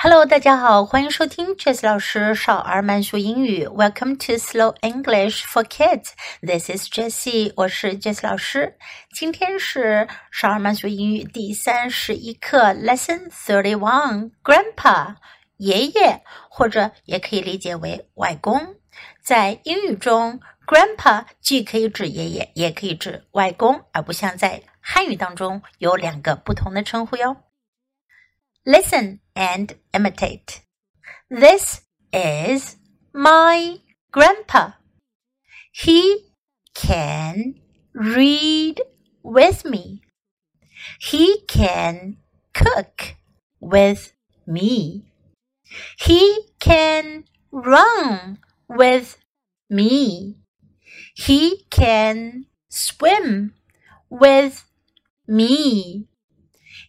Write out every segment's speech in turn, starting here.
Hello，大家好，欢迎收听 Jess 老师少儿慢速英语。Welcome to Slow English for Kids. This is Jessie，我是 Jess 老师。今天是少儿慢速英语第三十一课，Lesson Thirty One。Grandpa，爷爷，或者也可以理解为外公。在英语中，Grandpa 既可以指爷爷，也可以指外公，而不像在汉语当中有两个不同的称呼哟。Listen and imitate. This is my grandpa. He can read with me. He can cook with me. He can run with me. He can swim with me.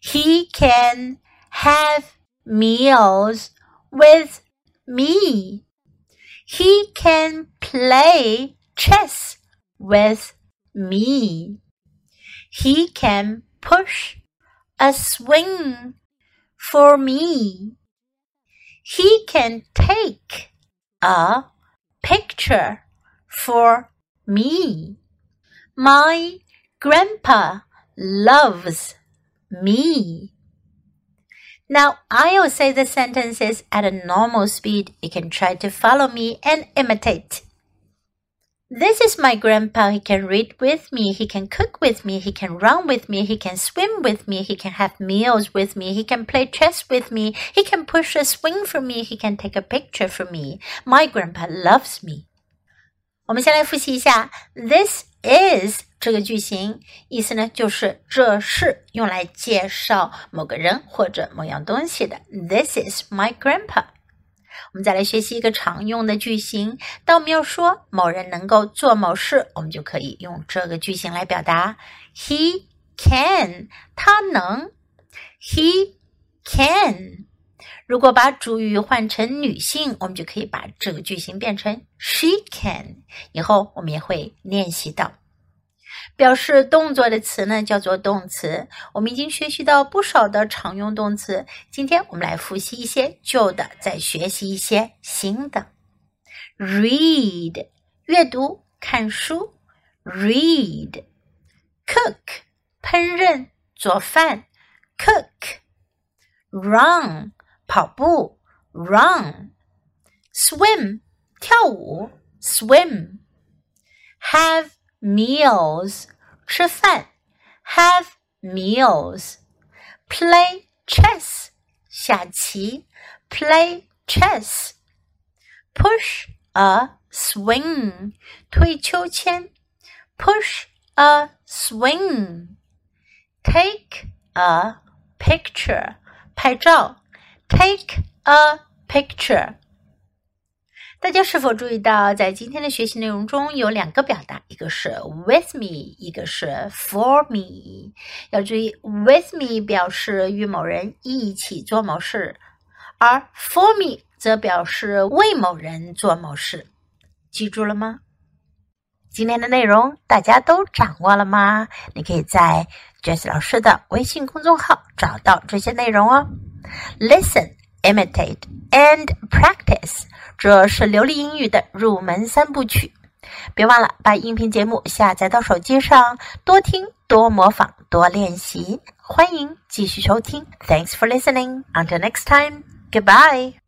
He can have meals with me. He can play chess with me. He can push a swing for me. He can take a picture for me. My grandpa loves me. Now, I'll say the sentences at a normal speed. You can try to follow me and imitate. This is my grandpa. He can read with me. He can cook with me. He can run with me. He can swim with me. He can have meals with me. He can play chess with me. He can push a swing for me. He can take a picture for me. My grandpa loves me. 我们先来复习一下，This is 这个句型，意思呢就是这是用来介绍某个人或者某样东西的。This is my grandpa。我们再来学习一个常用的句型，当我们要说某人能够做某事，我们就可以用这个句型来表达。He can，他能。He can。如果把主语换成女性，我们就可以把这个句型变成 she can。以后我们也会练习到。表示动作的词呢，叫做动词。我们已经学习到不少的常用动词，今天我们来复习一些旧的，再学习一些新的。Read，阅读、看书。Read，cook，烹饪、做饭。Cook，run。跑步，run；swim，跳舞；swim；have meals，吃饭；have meals；play chess，下棋；play chess；push a swing，推秋千；push a swing；take a picture，拍照。Take a picture。 大家是否注意到，在今天的学习内容中有两个表达，一个是 with me，一个是 for me。要注意，with me 表示与某人一起做某事，而 for me 则表示为某人做某事。记住了吗？今天的内容大家都掌握了吗？你可以在 Jess 老师的微信公众号找到这些内容哦。Listen, imitate, and practice，这是流利英语的入门三部曲。别忘了把音频节目下载到手机上，多听、多模仿、多练习。欢迎继续收听。Thanks for listening. Until next time. Goodbye.